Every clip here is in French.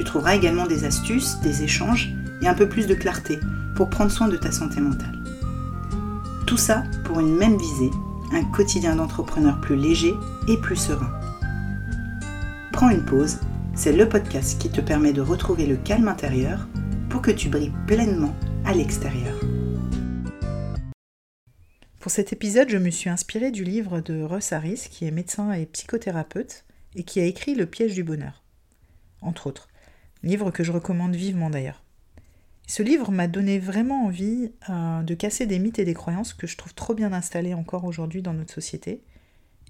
Tu trouveras également des astuces, des échanges et un peu plus de clarté pour prendre soin de ta santé mentale. Tout ça pour une même visée, un quotidien d'entrepreneur plus léger et plus serein. Prends une pause, c'est le podcast qui te permet de retrouver le calme intérieur pour que tu brilles pleinement à l'extérieur. Pour cet épisode, je me suis inspirée du livre de Russ Harris, qui est médecin et psychothérapeute, et qui a écrit Le piège du bonheur, entre autres. Livre que je recommande vivement d'ailleurs. Ce livre m'a donné vraiment envie euh, de casser des mythes et des croyances que je trouve trop bien installés encore aujourd'hui dans notre société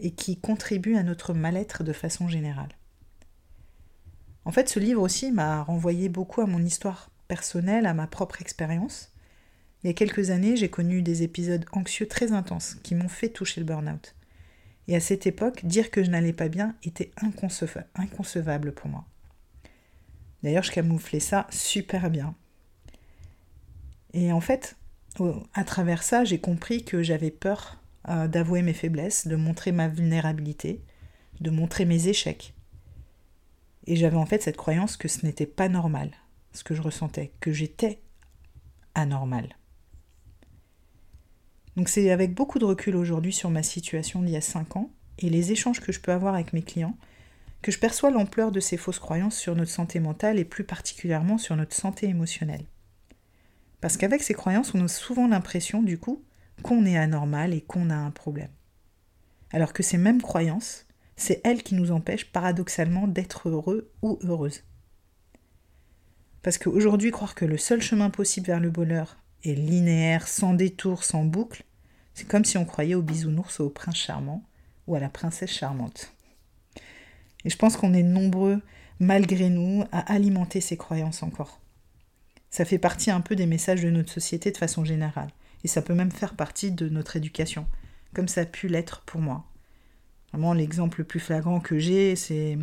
et qui contribuent à notre mal-être de façon générale. En fait, ce livre aussi m'a renvoyé beaucoup à mon histoire personnelle, à ma propre expérience, il y a quelques années, j'ai connu des épisodes anxieux très intenses qui m'ont fait toucher le burn-out. Et à cette époque, dire que je n'allais pas bien était inconcevable pour moi. D'ailleurs, je camouflais ça super bien. Et en fait, à travers ça, j'ai compris que j'avais peur euh, d'avouer mes faiblesses, de montrer ma vulnérabilité, de montrer mes échecs. Et j'avais en fait cette croyance que ce n'était pas normal, ce que je ressentais, que j'étais anormal. Donc c'est avec beaucoup de recul aujourd'hui sur ma situation d'il y a 5 ans et les échanges que je peux avoir avec mes clients que je perçois l'ampleur de ces fausses croyances sur notre santé mentale et plus particulièrement sur notre santé émotionnelle. Parce qu'avec ces croyances, on a souvent l'impression du coup qu'on est anormal et qu'on a un problème. Alors que ces mêmes croyances, c'est elles qui nous empêchent paradoxalement d'être heureux ou heureuses. Parce qu'aujourd'hui, croire que le seul chemin possible vers le bonheur est linéaire, sans détour, sans boucle, c'est comme si on croyait au bisounours ou au prince charmant ou à la princesse charmante. Et je pense qu'on est nombreux, malgré nous, à alimenter ces croyances encore. Ça fait partie un peu des messages de notre société de façon générale. Et ça peut même faire partie de notre éducation, comme ça a pu l'être pour moi. Vraiment, l'exemple le plus flagrant que j'ai, c'est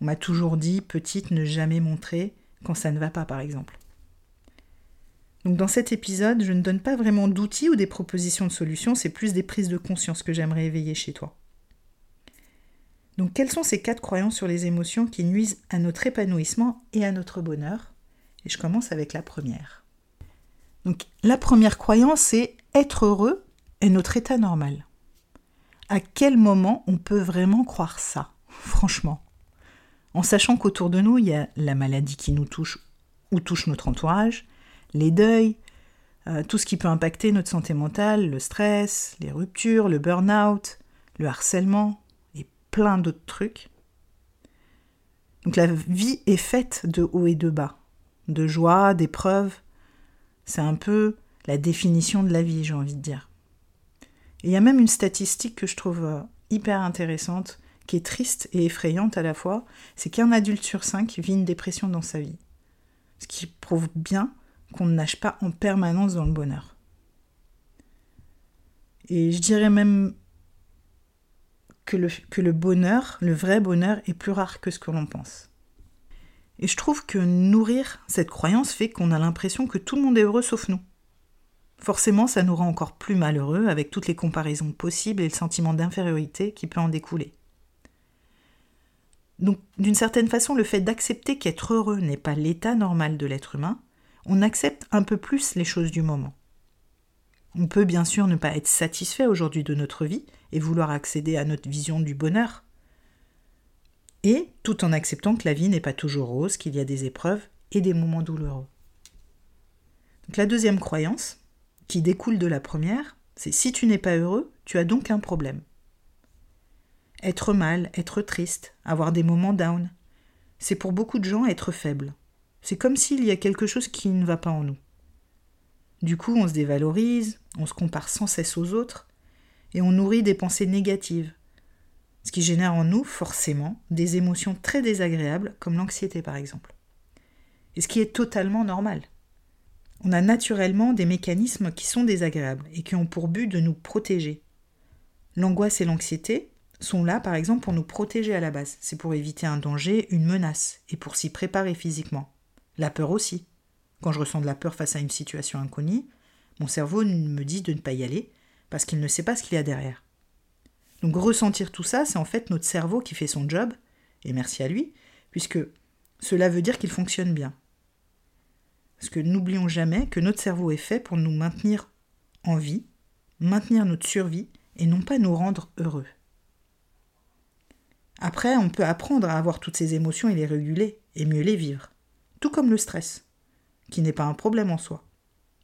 on m'a toujours dit, petite, ne jamais montrer quand ça ne va pas, par exemple. Donc dans cet épisode, je ne donne pas vraiment d'outils ou des propositions de solutions, c'est plus des prises de conscience que j'aimerais éveiller chez toi. Donc quelles sont ces quatre croyances sur les émotions qui nuisent à notre épanouissement et à notre bonheur? Et je commence avec la première. Donc la première croyance, c'est être heureux est notre état normal. À quel moment on peut vraiment croire ça Franchement? En sachant qu'autour de nous, il y a la maladie qui nous touche ou touche notre entourage, les deuils, euh, tout ce qui peut impacter notre santé mentale, le stress, les ruptures, le burn-out, le harcèlement plein d'autres trucs. Donc la vie est faite de hauts et de bas, de joie, d'épreuves. C'est un peu la définition de la vie, j'ai envie de dire. Il y a même une statistique que je trouve euh, hyper intéressante, qui est triste et effrayante à la fois, c'est qu'un adulte sur cinq vit une dépression dans sa vie. Ce qui prouve bien qu'on ne nage pas en permanence dans le bonheur. Et je dirais même que le, bonheur, le vrai bonheur, est plus rare que ce que l'on pense. Et je trouve que nourrir cette croyance fait qu'on a l'impression que tout le monde est heureux sauf nous. Forcément, ça nous rend encore plus malheureux avec toutes les comparaisons possibles et le sentiment d'infériorité qui peut en découler. Donc, d'une certaine façon, le fait d'accepter qu'être heureux n'est pas l'état normal de l'être humain, on accepte un peu plus les choses du moment. On peut bien sûr ne pas être satisfait aujourd'hui de notre vie et vouloir accéder à notre vision du bonheur. Et tout en acceptant que la vie n'est pas toujours rose, qu'il y a des épreuves et des moments douloureux. La deuxième croyance, qui découle de la première, c'est si tu n'es pas heureux, tu as donc un problème. Être mal, être triste, avoir des moments down, c'est pour beaucoup de gens être faible, c'est comme s'il y a quelque chose qui ne va pas en nous. Du coup, on se dévalorise, on se compare sans cesse aux autres, et on nourrit des pensées négatives, ce qui génère en nous forcément des émotions très désagréables, comme l'anxiété par exemple. et ce qui est totalement normal. On a naturellement des mécanismes qui sont désagréables et qui ont pour but de nous protéger. L'angoisse et l'anxiété sont là, par exemple, pour nous protéger à la base. C'est pour éviter un danger, une menace, et pour s'y préparer physiquement. La peur aussi. Quand je ressens de la peur face à une situation inconnue, mon cerveau me dit de ne pas y aller, parce qu'il ne sait pas ce qu'il y a derrière. Donc ressentir tout ça, c'est en fait notre cerveau qui fait son job, et merci à lui, puisque cela veut dire qu'il fonctionne bien. Parce que n'oublions jamais que notre cerveau est fait pour nous maintenir en vie, maintenir notre survie, et non pas nous rendre heureux. Après, on peut apprendre à avoir toutes ces émotions et les réguler, et mieux les vivre. Tout comme le stress, qui n'est pas un problème en soi,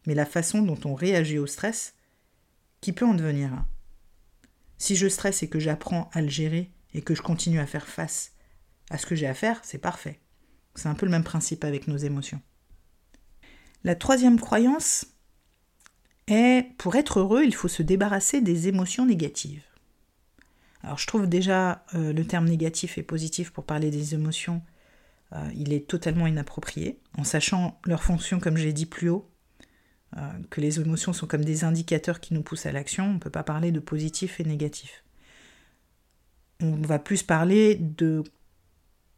mais la façon dont on réagit au stress qui peut en devenir un? Si je stresse et que j'apprends à le gérer et que je continue à faire face à ce que j'ai à faire, c'est parfait. C'est un peu le même principe avec nos émotions. La troisième croyance est, pour être heureux, il faut se débarrasser des émotions négatives. Alors je trouve déjà euh, le terme négatif et positif pour parler des émotions, euh, il est totalement inapproprié, en sachant leur fonction, comme j'ai dit plus haut, que les émotions sont comme des indicateurs qui nous poussent à l'action, on ne peut pas parler de positif et négatif. On va plus parler de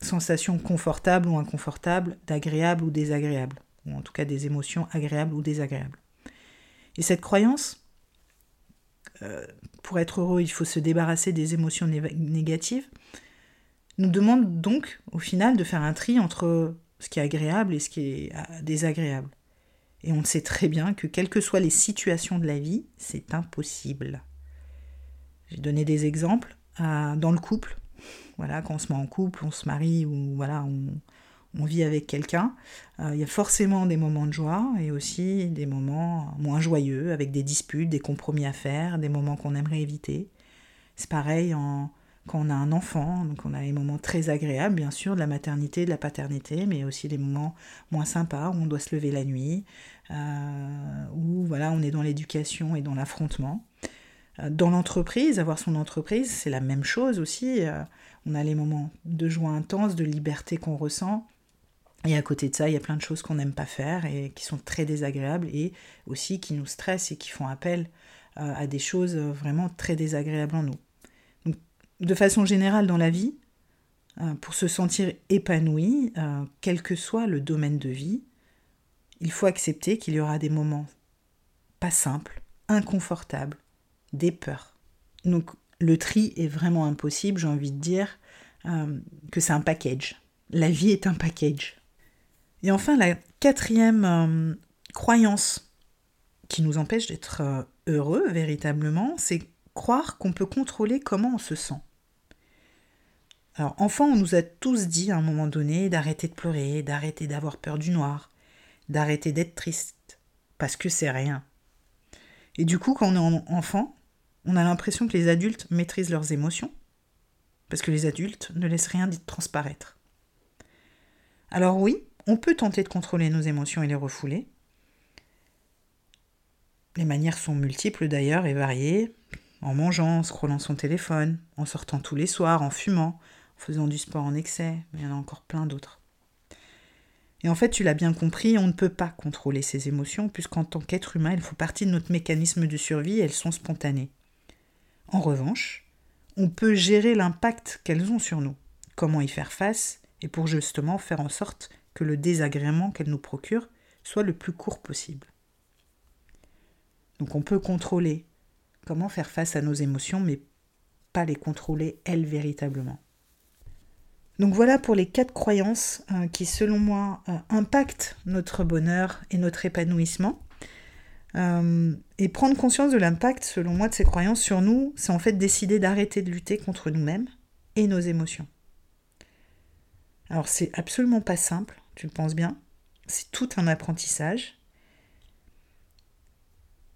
sensations confortables ou inconfortables, d'agréables ou désagréables, ou en tout cas des émotions agréables ou désagréables. Et cette croyance, euh, pour être heureux, il faut se débarrasser des émotions négatives, nous demande donc au final de faire un tri entre ce qui est agréable et ce qui est euh, désagréable. Et on sait très bien que quelles que soient les situations de la vie, c'est impossible. J'ai donné des exemples dans le couple. Voilà, quand on se met en couple, on se marie ou voilà, on, on vit avec quelqu'un, euh, il y a forcément des moments de joie et aussi des moments moins joyeux, avec des disputes, des compromis à faire, des moments qu'on aimerait éviter. C'est pareil quand on a un enfant, donc on a des moments très agréables, bien sûr, de la maternité, de la paternité, mais aussi des moments moins sympas où on doit se lever la nuit, euh, où voilà, on est dans l'éducation et dans l'affrontement. Euh, dans l'entreprise, avoir son entreprise, c'est la même chose aussi. on a les moments de joie intense, de liberté qu'on ressent, et à côté de ça, il y a plein de choses qu'on n'aime pas faire et qui sont très désagréables et aussi qui nous stressent et qui font appel euh, à des choses vraiment très désagréables en nous. De façon générale dans la vie, euh, pour se sentir épanoui, euh, quel que soit le domaine de vie, il faut accepter qu'il y aura des moments pas simples, inconfortables, des peurs. Donc le tri est vraiment impossible, j'ai envie de dire que c'est un package. La vie est un package. Et enfin, la quatrième euh, croyance qui nous empêche d'être euh, heureux véritablement, c'est croire qu'on peut contrôler comment on se sent. Alors, enfant, on nous a tous dit à un moment donné d'arrêter de pleurer, d'arrêter d'avoir peur du noir, d'arrêter d'être triste, parce que c'est rien. Et du coup, quand on est enfant, on a l'impression que les adultes maîtrisent leurs émotions, parce que les adultes ne laissent rien de transparaître. Alors oui, on peut tenter de contrôler nos émotions et les refouler. Les manières sont multiples d'ailleurs et variées. En mangeant, en scrollant son téléphone, en sortant tous les soirs, en fumant, en faisant du sport en excès, mais il y en a encore plein d'autres. Et en fait, tu l'as bien compris, on ne peut pas contrôler ces émotions, puisqu'en tant qu'être humain, elles font partie de notre mécanisme de survie et elles sont spontanées. En revanche, on peut gérer l'impact qu'elles ont sur nous, comment y faire face, et pour justement faire en sorte que le désagrément qu'elle nous procure soit le plus court possible. Donc on peut contrôler comment faire face à nos émotions, mais pas les contrôler elles véritablement. Donc voilà pour les quatre croyances euh, qui, selon moi, euh, impactent notre bonheur et notre épanouissement. Euh, et prendre conscience de l'impact, selon moi, de ces croyances sur nous, c'est en fait décider d'arrêter de lutter contre nous-mêmes et nos émotions. Alors c'est absolument pas simple, tu le penses bien. C'est tout un apprentissage.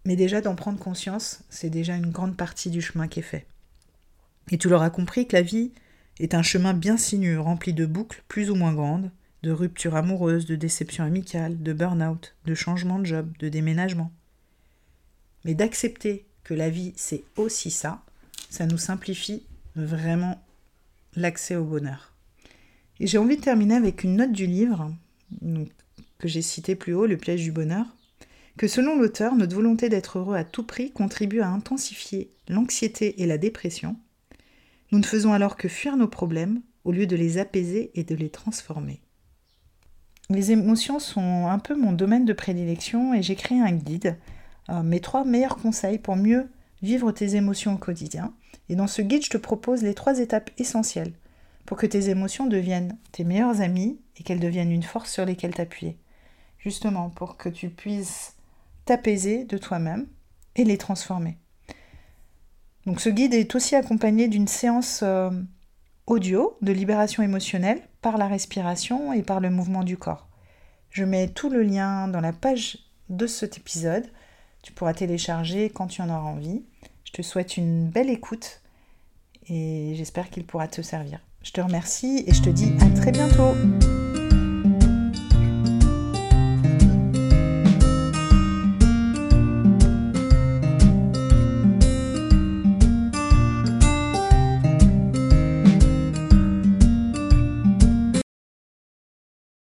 Mais déjà d'en prendre conscience, c'est déjà une grande partie du chemin qui est fait. Et tu l'auras compris que la vie est un chemin bien sinueux, rempli de boucles plus ou moins grandes, de ruptures amoureuses, de déceptions amicales, de burn-out, de changements de job, de déménagement. Mais d'accepter que la vie c'est aussi ça, ça nous simplifie vraiment l'accès au bonheur. Et j'ai envie de terminer avec une note du livre, que j'ai cité plus haut, le piège du bonheur, que selon l'auteur, notre volonté d'être heureux à tout prix contribue à intensifier l'anxiété et la dépression. Nous ne faisons alors que fuir nos problèmes au lieu de les apaiser et de les transformer. Les émotions sont un peu mon domaine de prédilection et j'ai créé un guide, euh, mes trois meilleurs conseils pour mieux vivre tes émotions au quotidien. Et dans ce guide, je te propose les trois étapes essentielles pour que tes émotions deviennent tes meilleures amies et qu'elles deviennent une force sur lesquelles t'appuyer. Justement, pour que tu puisses t'apaiser de toi-même et les transformer. Donc ce guide est aussi accompagné d'une séance euh, audio de libération émotionnelle par la respiration et par le mouvement du corps. Je mets tout le lien dans la page de cet épisode. Tu pourras télécharger quand tu en auras envie. Je te souhaite une belle écoute et j'espère qu'il pourra te servir. Je te remercie et je te dis à très bientôt.